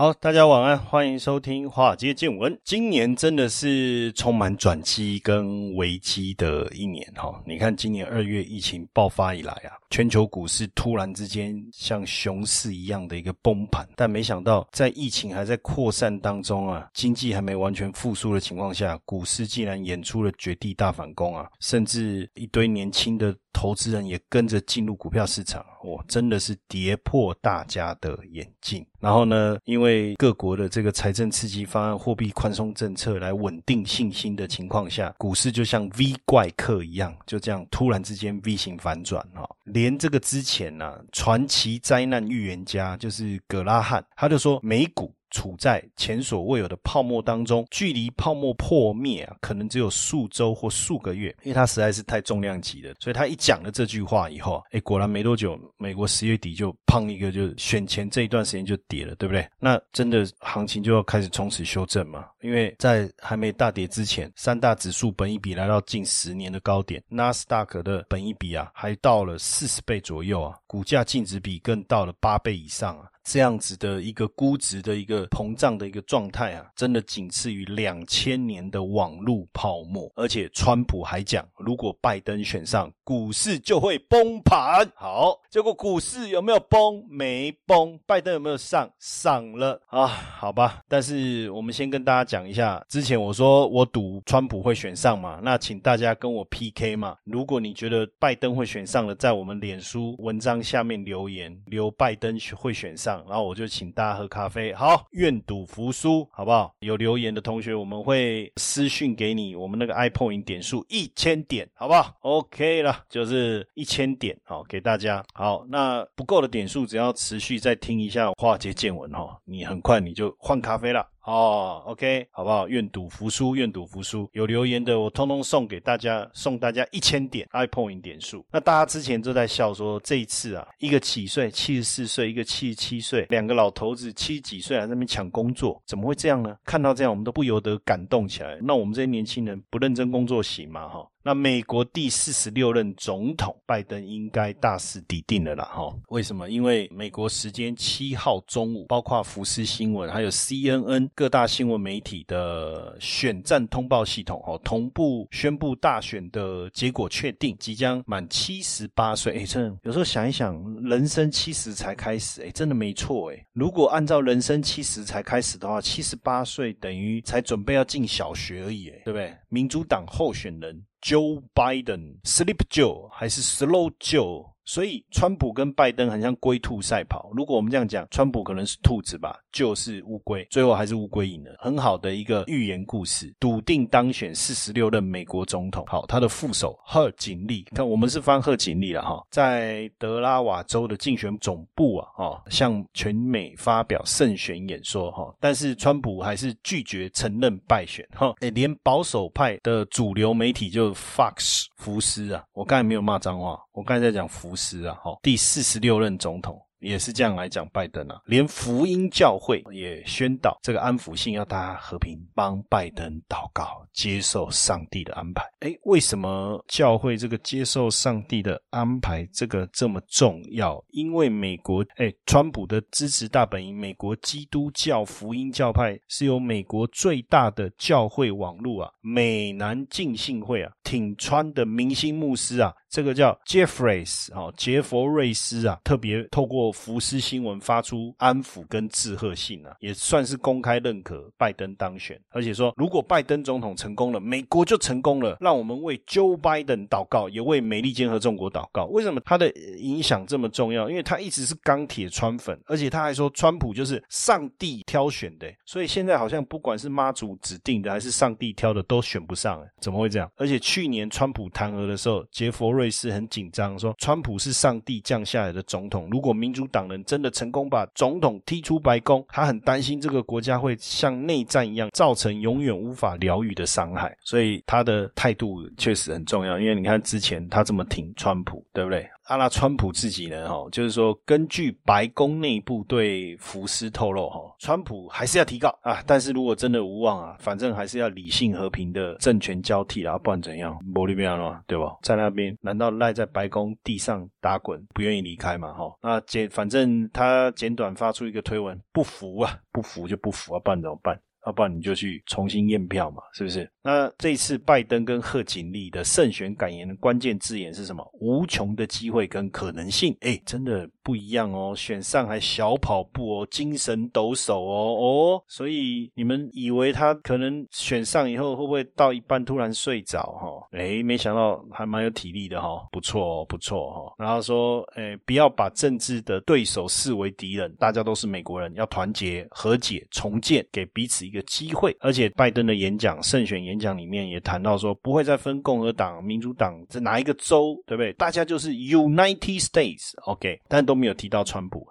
好，大家晚安，欢迎收听《华尔街见闻》。今年真的是充满转机跟危机的一年哈。你看，今年二月疫情爆发以来啊，全球股市突然之间像熊市一样的一个崩盘，但没想到在疫情还在扩散当中啊，经济还没完全复苏的情况下，股市竟然演出了绝地大反攻啊，甚至一堆年轻的。投资人也跟着进入股票市场，哇，真的是跌破大家的眼镜。然后呢，因为各国的这个财政刺激方案、货币宽松政策来稳定信心的情况下，股市就像 V 怪客一样，就这样突然之间 V 型反转哈。连这个之前呢，传奇灾难预言家就是葛拉汉，他就说美股。处在前所未有的泡沫当中，距离泡沫破灭啊，可能只有数周或数个月，因为它实在是太重量级了。所以他一讲了这句话以后，哎，果然没多久，美国十月底就砰一个，就选前这一段时间就跌了，对不对？那真的行情就要开始从此修正嘛？因为在还没大跌之前，三大指数本一比来到近十年的高点，纳斯达克的本一比啊，还到了四十倍左右啊，股价净值比更到了八倍以上啊。这样子的一个估值的一个膨胀的一个状态啊，真的仅次于两千年的网络泡沫。而且川普还讲，如果拜登选上，股市就会崩盘。好，结果股市有没有崩？没崩。拜登有没有上？上了啊？好吧。但是我们先跟大家讲一下，之前我说我赌川普会选上嘛，那请大家跟我 PK 嘛。如果你觉得拜登会选上了，在我们脸书文章下面留言，留拜登会选上。然后我就请大家喝咖啡，好，愿赌服输，好不好？有留言的同学，我们会私讯给你，我们那个 iPoint 点数一千点，好不好？OK 了，就是一千点，好，给大家。好，那不够的点数，只要持续再听一下华尔街见闻哈，你很快你就换咖啡了。哦，OK，好不好？愿赌服输，愿赌服输。有留言的，我通通送给大家，送大家一千点 iPoint 点数。那大家之前都在笑说，这一次啊，一个几岁，七十四岁，一个七十七岁，两个老头子七十几岁还在那边抢工作，怎么会这样呢？看到这样，我们都不由得感动起来。那我们这些年轻人不认真工作行吗？哈。那美国第四十六任总统拜登应该大势已定了啦，哈？为什么？因为美国时间七号中午，包括福斯新闻还有 CNN 各大新闻媒体的选战通报系统，哦，同步宣布大选的结果确定，即将满七十八岁。哎，真的有时候想一想，人生七十才开始，哎，真的没错，哎。如果按照人生七十才开始的话，七十八岁等于才准备要进小学而已，哎，对不对？民主党候选人。Joe Biden, Sleep Joe 还是 Slow Joe？所以，川普跟拜登很像龟兔赛跑。如果我们这样讲，川普可能是兔子吧，就是乌龟，最后还是乌龟赢了。很好的一个寓言故事，笃定当选四十六任美国总统。好，他的副手贺锦丽，看我们是翻贺锦丽了哈，在德拉瓦州的竞选总部啊，哈，向全美发表胜选演说哈。但是川普还是拒绝承认败选哈。连保守派的主流媒体就 Fox 福斯啊，我刚才没有骂脏话，我刚才在讲福。是啊，哈，第四十六任总统。也是这样来讲，拜登啊，连福音教会也宣导这个安抚信要大家和平，帮拜登祷告，接受上帝的安排。哎，为什么教会这个接受上帝的安排这个这么重要？因为美国，哎，川普的支持大本营美国基督教福音教派是由美国最大的教会网络啊，美南浸信会啊，挺川的明星牧师啊，这个叫 Jeffreys 哦，杰佛瑞斯啊，特别透过福斯新闻发出安抚跟致贺信啊，也算是公开认可拜登当选，而且说如果拜登总统成功了，美国就成功了，让我们为 Joe Biden 祷告，也为美利坚合众国祷告。为什么他的影响这么重要？因为他一直是钢铁川粉，而且他还说川普就是上帝挑选的，所以现在好像不管是妈祖指定的还是上帝挑的，都选不上，怎么会这样？而且去年川普弹劾的时候，杰佛瑞瑞士很紧张，说川普是上帝降下来的总统。如果民主党人真的成功把总统踢出白宫，他很担心这个国家会像内战一样，造成永远无法疗愈的伤害。所以他的态度确实很重要。因为你看之前他这么挺川普，对不对？阿拉川普自己呢，哈，就是说，根据白宫内部对福斯透露，哈，川普还是要提告啊。但是如果真的无望啊，反正还是要理性和平的政权交替啊，不然怎样？玻利维亚了，对吧？在那边难道赖在白宫地上打滚，不愿意离开嘛？哈，那简反正他简短发出一个推文，不服啊，不服就不服啊，不然怎么办？要不然你就去重新验票嘛，是不是？那这次拜登跟贺锦丽的胜选感言的关键字眼是什么？无穷的机会跟可能性。哎，真的不一样哦！选上还小跑步哦，精神抖擞哦哦。所以你们以为他可能选上以后会不会到一半突然睡着哈？哎，没想到还蛮有体力的哈，不错哦，不错哈。然后说，哎，不要把政治的对手视为敌人，大家都是美国人，要团结、和解、重建，给彼此一个机会。而且拜登的演讲胜选演。讲里面也谈到说，不会再分共和党、民主党在哪一个州，对不对？大家就是 United States，OK，但都没有提到川普。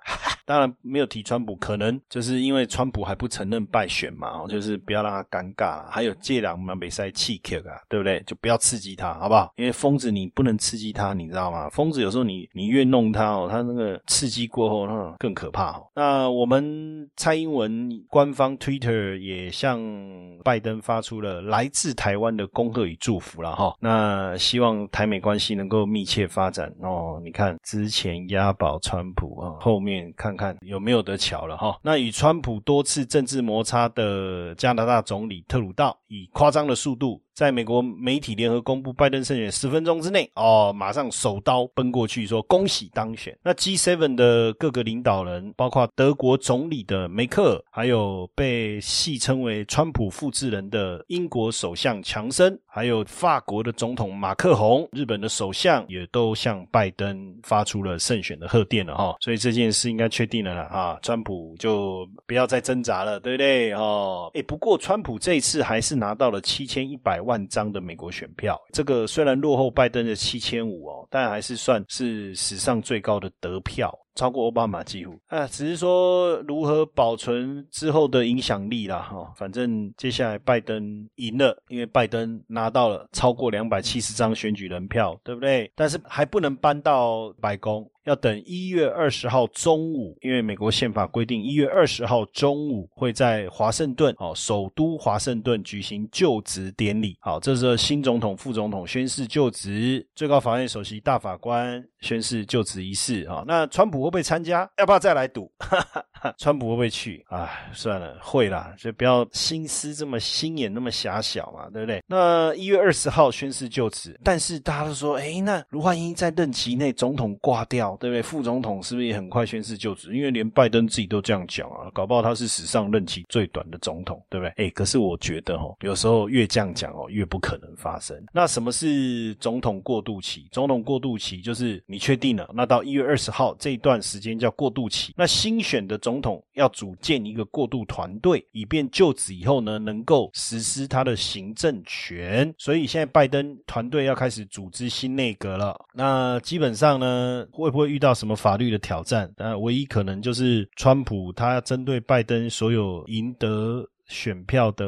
当然没有提川普，可能就是因为川普还不承认败选嘛，就是不要让他尴尬。还有借两嘛，没塞气克啊，对不对？就不要刺激他，好不好？因为疯子你不能刺激他，你知道吗？疯子有时候你你越弄他哦，他那个刺激过后，那更可怕哦。那我们蔡英文官方 Twitter 也向拜登发出了来自台湾的恭贺与祝福了哈。那希望台美关系能够密切发展哦。你看之前押宝川普啊，后面看。看有没有得巧了哈？那与川普多次政治摩擦的加拿大总理特鲁道，以夸张的速度。在美国媒体联合公布拜登胜选十分钟之内，哦，马上手刀奔过去说恭喜当选。那 G7 的各个领导人，包括德国总理的梅克尔，还有被戏称为川普复制人的英国首相强森，还有法国的总统马克宏，日本的首相也都向拜登发出了胜选的贺电了哈。所以这件事应该确定了啊，川普就不要再挣扎了，对不对？哦，哎，不过川普这一次还是拿到了七千一百万。万张的美国选票，这个虽然落后拜登的七千五哦，但还是算是史上最高的得票。超过奥巴马几乎啊，只是说如何保存之后的影响力啦哈。反正接下来拜登赢了，因为拜登拿到了超过两百七十张选举人票，对不对？但是还不能搬到白宫，要等一月二十号中午，因为美国宪法规定一月二十号中午会在华盛顿哦，首都华盛顿举行就职典礼。好，这是新总统、副总统宣誓就职，最高法院首席大法官宣誓就职仪式啊。那川普。会不会参加？要不要再来赌？川普会不会去？哎，算了，会啦，就不要心思这么心眼那么狭小嘛，对不对？那一月二十号宣誓就职，但是大家都说，哎，那卢焕英在任期内总统挂掉，对不对？副总统是不是也很快宣誓就职？因为连拜登自己都这样讲啊，搞不好他是史上任期最短的总统，对不对？哎，可是我觉得哦，有时候越这样讲哦，越不可能发生。那什么是总统过渡期？总统过渡期就是你确定了，那到一月二十号这一段时间叫过渡期，那新选的总统要组建一个过渡团队，以便就职以后呢，能够实施他的行政权。所以现在拜登团队要开始组织新内阁了。那基本上呢，会不会遇到什么法律的挑战？那唯一可能就是川普他针对拜登所有赢得选票的。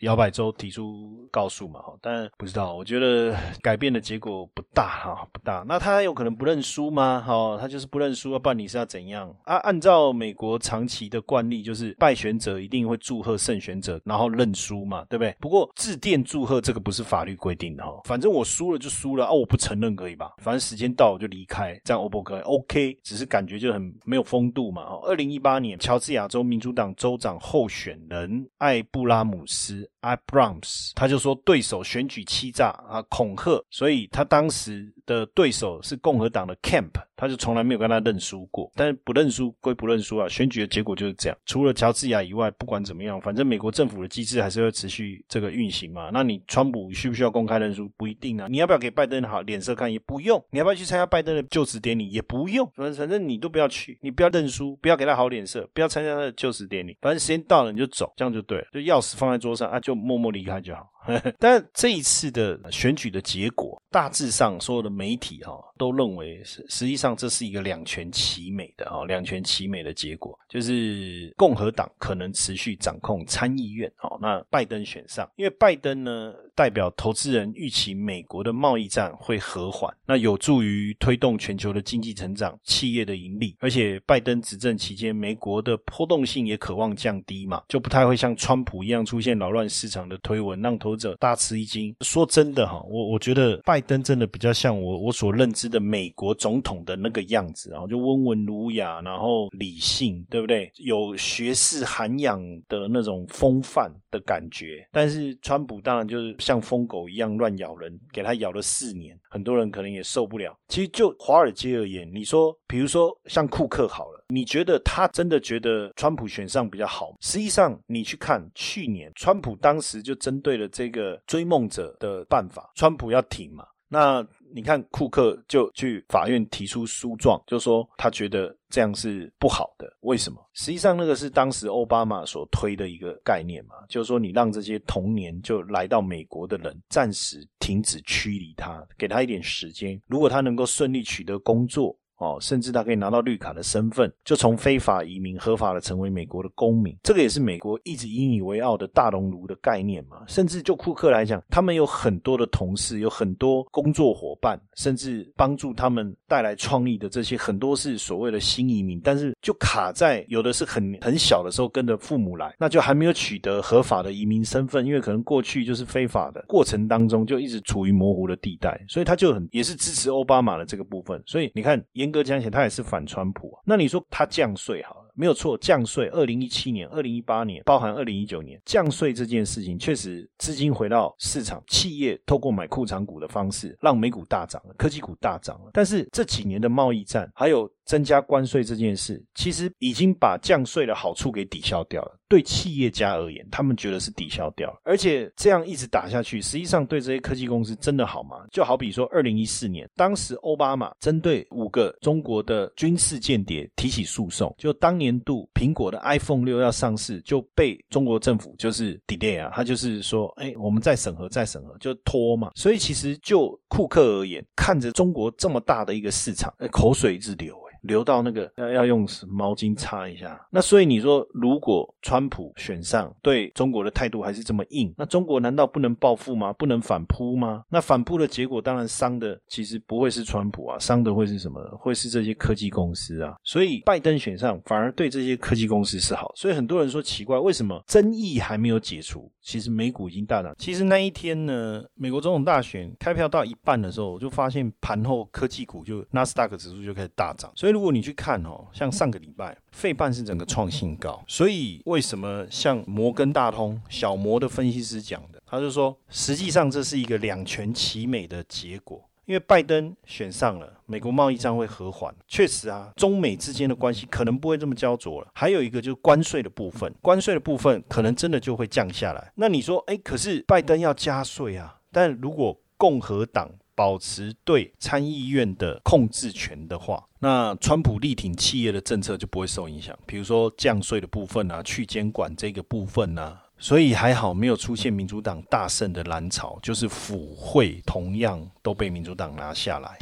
摇摆州提出告诉嘛，但不知道，我觉得改变的结果不大哈，不大。那他有可能不认输吗？哈，他就是不认输，要不然你是要怎样啊？按照美国长期的惯例，就是败选者一定会祝贺胜选者，然后认输嘛，对不对？不过致电祝贺这个不是法律规定的哈，反正我输了就输了啊，我不承认可以吧？反正时间到我就离开，这样 O 不 OK？只是感觉就很没有风度嘛。二零一八年，乔治亚州民主党州长候选人艾布拉姆斯。Abrams，他就说对手选举欺诈啊，恐吓，所以他当时的对手是共和党的 Camp，他就从来没有跟他认输过。但是不认输归不认输啊，选举的结果就是这样。除了乔治亚以外，不管怎么样，反正美国政府的机制还是会持续这个运行嘛。那你川普需不需要公开认输？不一定啊。你要不要给拜登好脸色看？也不用。你要不要去参加拜登的就职典礼？也不用。反正反正你都不要去，你不要认输，不要给他好脸色，不要参加他的就职典礼。反正时间到了你就走，这样就对了。就钥匙放在桌上啊，就默默离开就好。但这一次的选举的结果，大致上所有的媒体哈都认为是，实际上这是一个两全其美的哦，两全其美的结果，就是共和党可能持续掌控参议院，哦，那拜登选上，因为拜登呢代表投资人预期美国的贸易战会和缓，那有助于推动全球的经济成长、企业的盈利，而且拜登执政期间，美国的波动性也渴望降低嘛，就不太会像川普一样出现扰乱市场的推文，让投者大吃一惊。说真的哈，我我觉得拜登真的比较像我我所认知的美国总统的那个样子，然后就温文儒雅，然后理性，对不对？有学士涵养的那种风范的感觉。但是川普当然就是像疯狗一样乱咬人，给他咬了四年，很多人可能也受不了。其实就华尔街而言，你说，比如说像库克好了。你觉得他真的觉得川普选上比较好？实际上，你去看去年川普当时就针对了这个追梦者的办法，川普要挺嘛。那你看库克就去法院提出诉状，就说他觉得这样是不好的。为什么？实际上那个是当时奥巴马所推的一个概念嘛，就是说你让这些童年就来到美国的人暂时停止驱离他，给他一点时间，如果他能够顺利取得工作。哦，甚至他可以拿到绿卡的身份，就从非法移民合法的成为美国的公民。这个也是美国一直引以为傲的大熔炉的概念嘛。甚至就库克来讲，他们有很多的同事，有很多工作伙伴，甚至帮助他们带来创意的这些很多是所谓的新移民，但是就卡在有的是很很小的时候跟着父母来，那就还没有取得合法的移民身份，因为可能过去就是非法的过程当中就一直处于模糊的地带，所以他就很也是支持奥巴马的这个部分。所以你看严。严格讲起来，他也是反川普啊。那你说他降税好了？没有错，降税。二零一七年、二零一八年，包含二零一九年，降税这件事情确实资金回到市场，企业透过买库藏股的方式，让美股大涨了，科技股大涨了。但是这几年的贸易战，还有增加关税这件事，其实已经把降税的好处给抵消掉了。对企业家而言，他们觉得是抵消掉了。而且这样一直打下去，实际上对这些科技公司真的好吗？就好比说，二零一四年，当时奥巴马针对五个中国的军事间谍提起诉讼，就当年。年度苹果的 iPhone 六要上市，就被中国政府就是 delay 啊，他就是说，哎，我们再审核，再审核，就拖嘛。所以其实就库克而言，看着中国这么大的一个市场，口水直流。流到那个要要用毛巾擦一下。那所以你说，如果川普选上，对中国的态度还是这么硬，那中国难道不能报复吗？不能反扑吗？那反扑的结果当然伤的其实不会是川普啊，伤的会是什么？会是这些科技公司啊。所以拜登选上反而对这些科技公司是好。所以很多人说奇怪，为什么争议还没有解除？其实美股已经大涨。其实那一天呢，美国总统大选开票到一半的时候，我就发现盘后科技股就纳斯达克指数就开始大涨。所以，如果你去看哦，像上个礼拜，费半是整个创新高。所以，为什么像摩根大通小摩的分析师讲的，他就说，实际上这是一个两全其美的结果。因为拜登选上了，美国贸易战会和缓。确实啊，中美之间的关系可能不会这么焦灼了。还有一个就是关税的部分，关税的部分可能真的就会降下来。那你说，哎，可是拜登要加税啊？但如果共和党保持对参议院的控制权的话，那川普力挺企业的政策就不会受影响。比如说降税的部分啊，去监管这个部分啊，所以还好没有出现民主党大胜的蓝潮，就是府会同样都被民主党拿下来。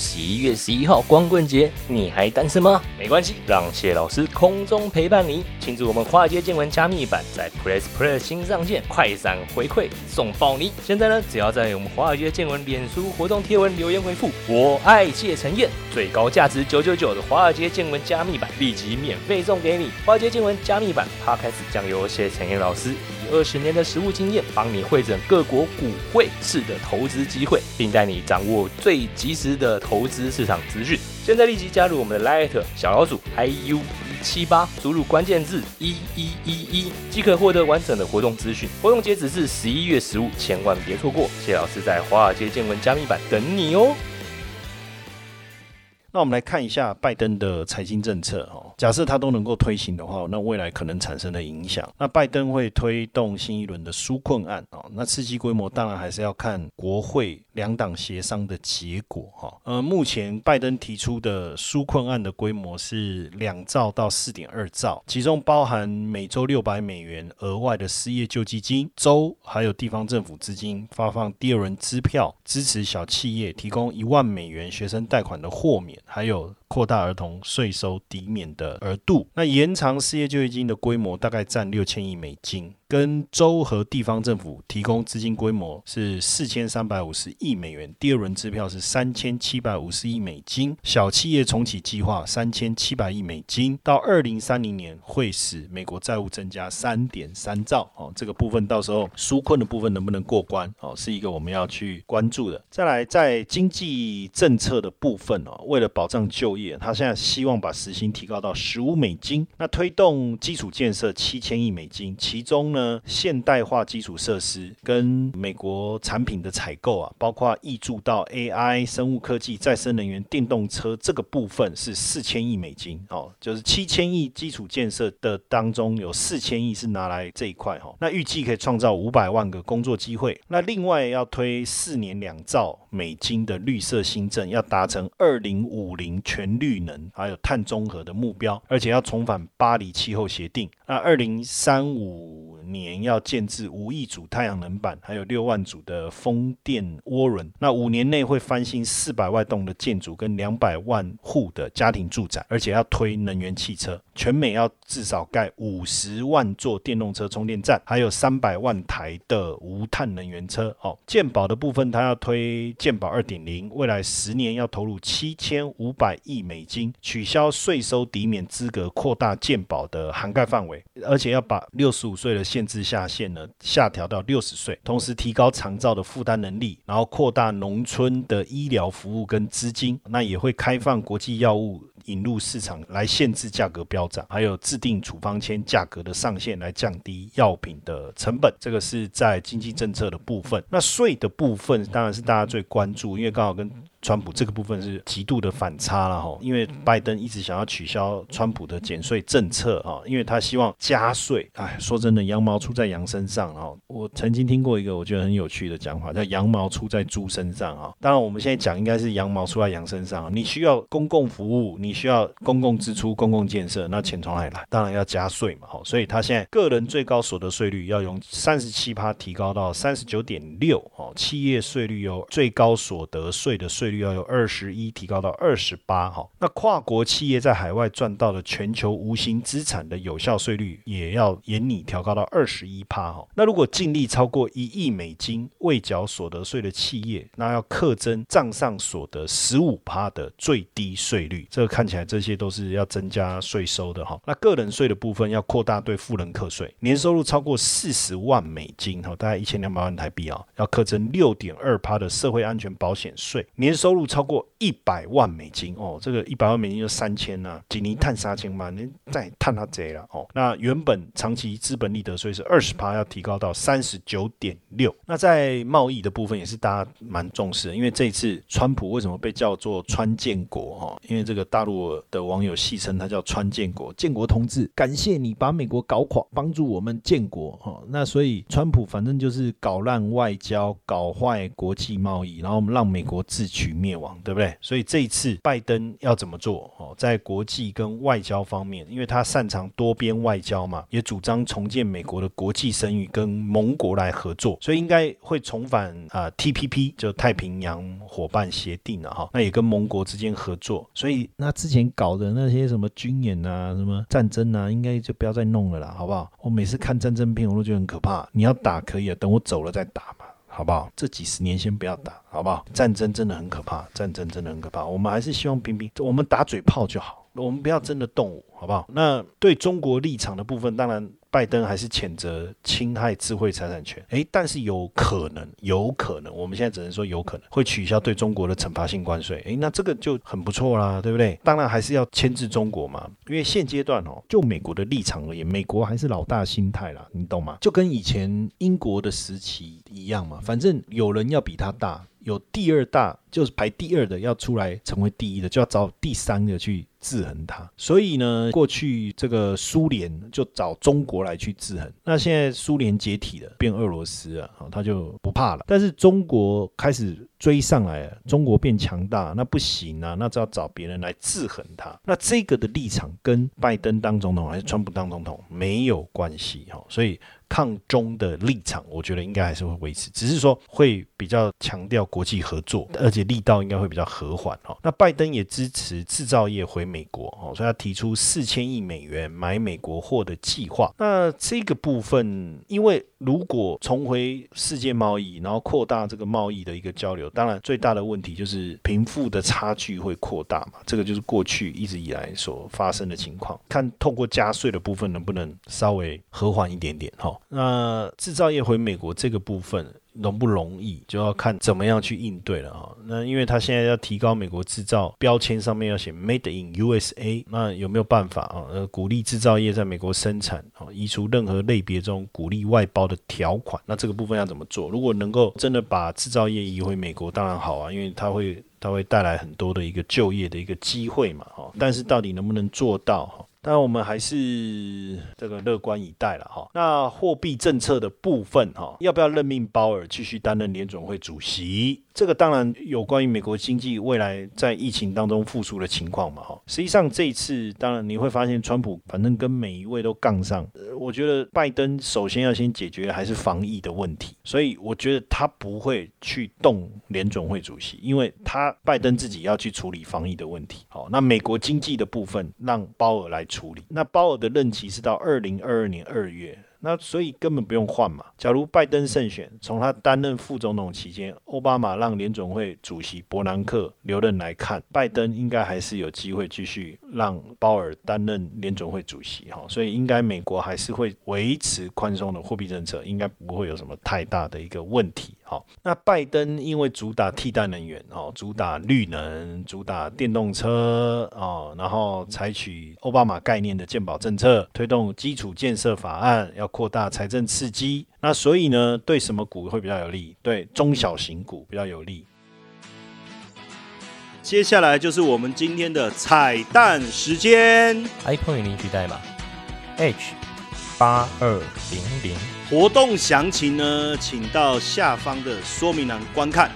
十一月十一号光棍节，你还单身吗？没关系，让谢老师空中陪伴你，庆祝我们华尔街见闻加密版在 Press Play 新上线，快闪回馈送爆你！现在呢，只要在我们华尔街见闻脸书活动贴文留言回复“我爱谢承彦”，最高价值九九九的华尔街见闻加密版立即免费送给你。华尔街见闻加密版，它开始将由谢承彦老师。二十年的实务经验，帮你会诊各国股汇市的投资机会，并带你掌握最及时的投资市场资讯。现在立即加入我们的 Light 小老鼠 iu。七八，输入关键字一一一一，即可获得完整的活动资讯。活动截止至十一月十五，千万别错过。谢老师在华尔街见闻加密版等你哦。那我们来看一下拜登的财经政策哦。假设它都能够推行的话，那未来可能产生的影响。那拜登会推动新一轮的纾困案哦。那刺激规模当然还是要看国会两党协商的结果哈。呃，目前拜登提出的纾困案的规模是两兆到四点二兆，其中包含每周六百美元额外的失业救济金，州还有地方政府资金发放第二轮支票，支持小企业提供一万美元学生贷款的豁免。还有。扩大儿童税收抵免的额度，那延长失业救济金的规模大概占六千亿美金，跟州和地方政府提供资金规模是四千三百五十亿美元，第二轮支票是三千七百五十亿美金，小企业重启计划三千七百亿美金，到二零三零年会使美国债务增加三点三兆哦，这个部分到时候纾困的部分能不能过关哦，是一个我们要去关注的。再来，在经济政策的部分哦，为了保障就业他现在希望把时薪提高到十五美金，那推动基础建设七千亿美金，其中呢现代化基础设施跟美国产品的采购啊，包括挹注到 AI、生物科技、再生能源、电动车这个部分是四千亿美金哦，就是七千亿基础建设的当中有四千亿是拿来这一块哈，那预计可以创造五百万个工作机会，那另外要推四年两兆美金的绿色新政，要达成二零五零全。绿能还有碳中和的目标，而且要重返巴黎气候协定。那二零三五年要建置五亿组太阳能板，还有六万组的风电涡轮。那五年内会翻新四百万栋的建筑跟两百万户的家庭住宅，而且要推能源汽车。全美要至少盖五十万座电动车充电站，还有三百万台的无碳能源车。哦，健保的部分，它要推健保二点零，未来十年要投入七千五百亿美金，取消税收抵免资格，扩大健保的涵盖范围。而且要把六十五岁的限制下限呢下调到六十岁，同时提高长照的负担能力，然后扩大农村的医疗服务跟资金，那也会开放国际药物。引入市场来限制价格飙涨，还有制定处方签价格的上限来降低药品的成本，这个是在经济政策的部分。那税的部分当然是大家最关注，因为刚好跟。川普这个部分是极度的反差了哈，因为拜登一直想要取消川普的减税政策啊，因为他希望加税。哎，说真的，羊毛出在羊身上啊。我曾经听过一个我觉得很有趣的讲法，叫羊毛出在猪身上啊。当然，我们现在讲应该是羊毛出在羊身上。你需要公共服务，你需要公共支出、公共建设，那钱从哪里来？当然要加税嘛。好，所以他现在个人最高所得税率要用三十七趴提高到三十九点六哦，企业税率由最高所得税的税。税率要由二十一提高到二十八哈，那跨国企业在海外赚到的全球无形资产的有效税率也要严拟调高到二十一趴哈。那如果净利超过一亿美金未缴所得税的企业，那要课征账上所得十五趴的最低税率。这个看起来这些都是要增加税收的哈。那个人税的部分要扩大对富人课税，年收入超过四十万美金哈，大概一千两百万台币啊，要课征六点二趴的社会安全保险税。年收入超过一百万美金哦，这个一百万美金就三千呐，几年探三千嘛，您再探他贼了哦。那原本长期资本利得税是二十趴，要提高到三十九点六。那在贸易的部分也是大家蛮重视的，因为这一次川普为什么被叫做川建国哈？因为这个大陆的网友戏称他叫川建国，建国同志，感谢你把美国搞垮，帮助我们建国哈。那所以川普反正就是搞烂外交，搞坏国际贸易，然后我们让美国自取。灭亡，对不对？所以这一次拜登要怎么做？哦，在国际跟外交方面，因为他擅长多边外交嘛，也主张重建美国的国际声誉，跟盟国来合作，所以应该会重返啊 TPP，就太平洋伙伴协定了哈。那也跟盟国之间合作，所以那之前搞的那些什么军演啊、什么战争啊，应该就不要再弄了啦，好不好？我每次看战争片，我都觉得很可怕。你要打可以啊，等我走了再打嘛。好不好？这几十年先不要打，好不好？战争真的很可怕，战争真的很可怕。我们还是希望冰冰，我们打嘴炮就好，我们不要真的动武，好不好？那对中国立场的部分，当然拜登还是谴责侵害智慧财产权。诶，但是有可能，有可能，我们现在只能说有可能会取消对中国的惩罚性关税。诶，那这个就很不错啦，对不对？当然还是要牵制中国嘛，因为现阶段哦，就美国的立场而言，美国还是老大心态啦，你懂吗？就跟以前英国的时期一样嘛，反正有人要比他大。有第二大，就是排第二的要出来成为第一的，就要找第三个去制衡它。所以呢，过去这个苏联就找中国来去制衡。那现在苏联解体了，变俄罗斯了，啊，他就不怕了。但是中国开始追上来了，中国变强大，那不行啊，那就要找别人来制衡他。那这个的立场跟拜登当总统还是川普当总统没有关系哈，所以。抗中的立场，我觉得应该还是会维持，只是说会比较强调国际合作，而且力道应该会比较和缓哈。那拜登也支持制造业回美国哦，所以他提出四千亿美元买美国货的计划。那这个部分，因为如果重回世界贸易，然后扩大这个贸易的一个交流，当然最大的问题就是贫富的差距会扩大嘛。这个就是过去一直以来所发生的情况，看透过加税的部分能不能稍微和缓一点点哈。那制造业回美国这个部分容不容易，就要看怎么样去应对了哈。那因为他现在要提高美国制造标签上面要写 Made in USA，那有没有办法啊？呃，鼓励制造业在美国生产啊，移除任何类别中鼓励外包的条款。那这个部分要怎么做？如果能够真的把制造业移回美国，当然好啊，因为它会它会带来很多的一个就业的一个机会嘛哈。但是到底能不能做到哈？但我们还是这个乐观以待了哈。那货币政策的部分哈，要不要任命鲍尔继续担任联总会主席？这个当然有关于美国经济未来在疫情当中复苏的情况嘛，哈。实际上这一次，当然你会发现，川普反正跟每一位都杠上。我觉得拜登首先要先解决还是防疫的问题，所以我觉得他不会去动联总会主席，因为他拜登自己要去处理防疫的问题。好，那美国经济的部分让鲍尔来处理。那鲍尔的任期是到二零二二年二月。那所以根本不用换嘛。假如拜登胜选，从他担任副总统期间，奥巴马让联总会主席伯南克留任来看，拜登应该还是有机会继续让鲍尔担任联总会主席哈。所以应该美国还是会维持宽松的货币政策，应该不会有什么太大的一个问题。好，那拜登因为主打替代能源哦，主打绿能，主打电动车哦，然后采取奥巴马概念的健保政策，推动基础建设法案，要扩大财政刺激。那所以呢，对什么股会比较有利？对中小型股比较有利。接下来就是我们今天的彩蛋时间，iPhone 领取代码 H 八二零零。活动详情呢，请到下方的说明栏观看。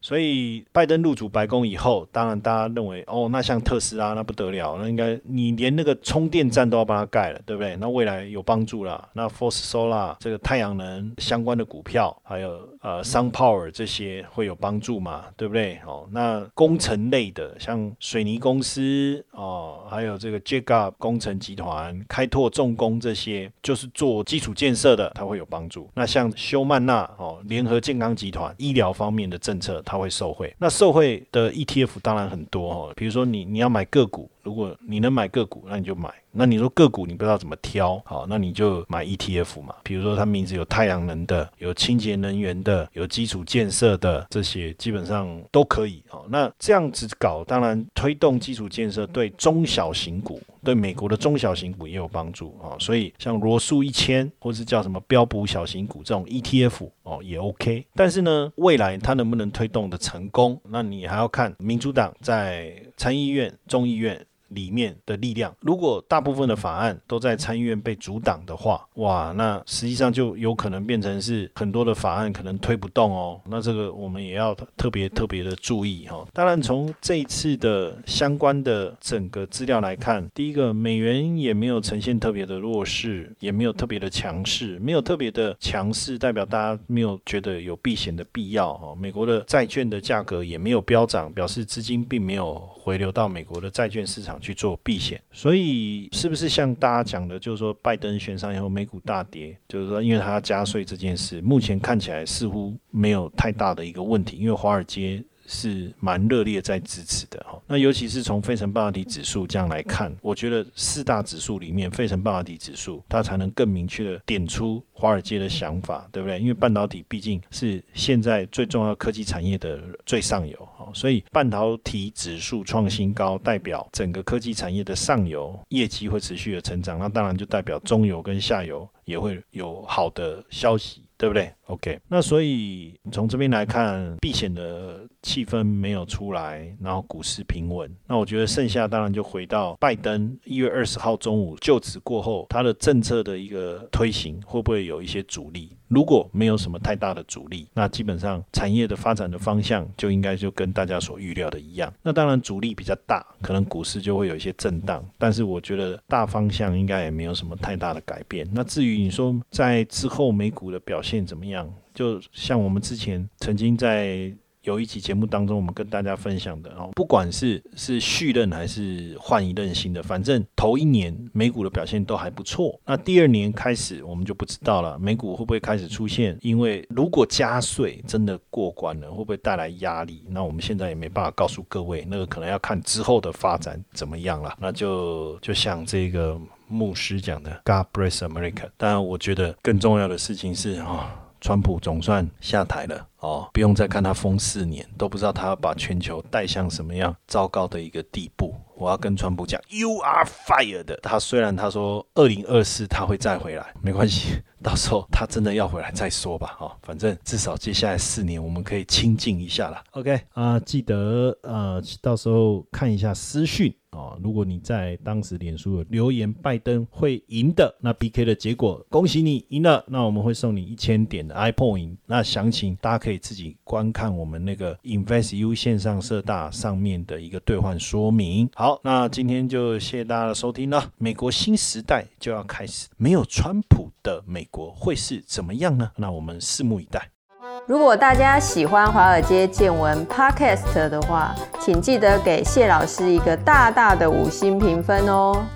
所以拜登入主白宫以后，当然大家认为，哦，那像特斯拉那不得了，那应该你连那个充电站都要帮他盖了，对不对？那未来有帮助了。那 Force Solar 这个太阳能相关的股票，还有呃 Sun Power 这些会有帮助嘛？对不对？哦，那工程类的，像水泥公司哦，还有这个 Jacob 工程集团、开拓重工这些，就是做基础建设的，它会有帮助。那像休曼纳哦，联合健康集团医疗方面的政策，它会受惠，那受惠的 ETF 当然很多哦，比如说你你要买个股，如果你能买个股，那你就买。那你说个股你不知道怎么挑，好，那你就买 ETF 嘛。比如说它名字有太阳能的，有清洁能源的，有基础建设的，这些基本上都可以。好，那这样子搞，当然推动基础建设对中小型股，对美国的中小型股也有帮助啊。所以像罗素一千或是叫什么标普小型股这种 ETF 哦也 OK。但是呢，未来它能不能推动的成功，那你还要看民主党在参议院、众议院。里面的力量，如果大部分的法案都在参议院被阻挡的话，哇，那实际上就有可能变成是很多的法案可能推不动哦。那这个我们也要特别特别的注意哈。当然，从这一次的相关的整个资料来看，第一个，美元也没有呈现特别的弱势，也没有特别的强势，没有特别的强势，代表大家没有觉得有避险的必要哈。美国的债券的价格也没有飙涨，表示资金并没有回流到美国的债券市场。去做避险，所以是不是像大家讲的，就是说拜登选上以后美股大跌，就是说因为他加税这件事，目前看起来似乎没有太大的一个问题，因为华尔街。是蛮热烈在支持的哈。那尤其是从费城半导体指数这样来看，我觉得四大指数里面，费城半导体指数它才能更明确的点出华尔街的想法，对不对？因为半导体毕竟是现在最重要科技产业的最上游哈，所以半导体指数创新高，代表整个科技产业的上游业绩会持续的成长，那当然就代表中游跟下游也会有好的消息。对不对？OK，那所以从这边来看，避险的气氛没有出来，然后股市平稳。那我觉得剩下当然就回到拜登一月二十号中午就职过后，他的政策的一个推行会不会有一些阻力？如果没有什么太大的阻力，那基本上产业的发展的方向就应该就跟大家所预料的一样。那当然阻力比较大，可能股市就会有一些震荡。但是我觉得大方向应该也没有什么太大的改变。那至于你说在之后美股的表现怎么样，就像我们之前曾经在。有一期节目当中，我们跟大家分享的哦，不管是是续任还是换一任新的，反正头一年美股的表现都还不错。那第二年开始，我们就不知道了，美股会不会开始出现？因为如果加税真的过关了，会不会带来压力？那我们现在也没办法告诉各位，那个可能要看之后的发展怎么样了。那就就像这个牧师讲的，God bless America。当然，我觉得更重要的事情是啊。川普总算下台了。哦，不用再看他封四年，都不知道他要把全球带向什么样糟糕的一个地步。我要跟川普讲，You are fired。他虽然他说二零二四他会再回来，没关系，到时候他真的要回来再说吧。哦，反正至少接下来四年我们可以清静一下了。OK 啊，记得呃，到时候看一下私讯。哦，如果你在当时脸书有留言拜登会赢的，那 B K 的结果，恭喜你赢了，那我们会送你一千点的 iPhone。那详情大家可以可以自己观看我们那个 Invest U 线上社大上面的一个兑换说明。好，那今天就谢谢大家的收听了。美国新时代就要开始，没有川普的美国会是怎么样呢？那我们拭目以待。如果大家喜欢华尔街见闻 Podcast 的话，请记得给谢老师一个大大的五星评分哦。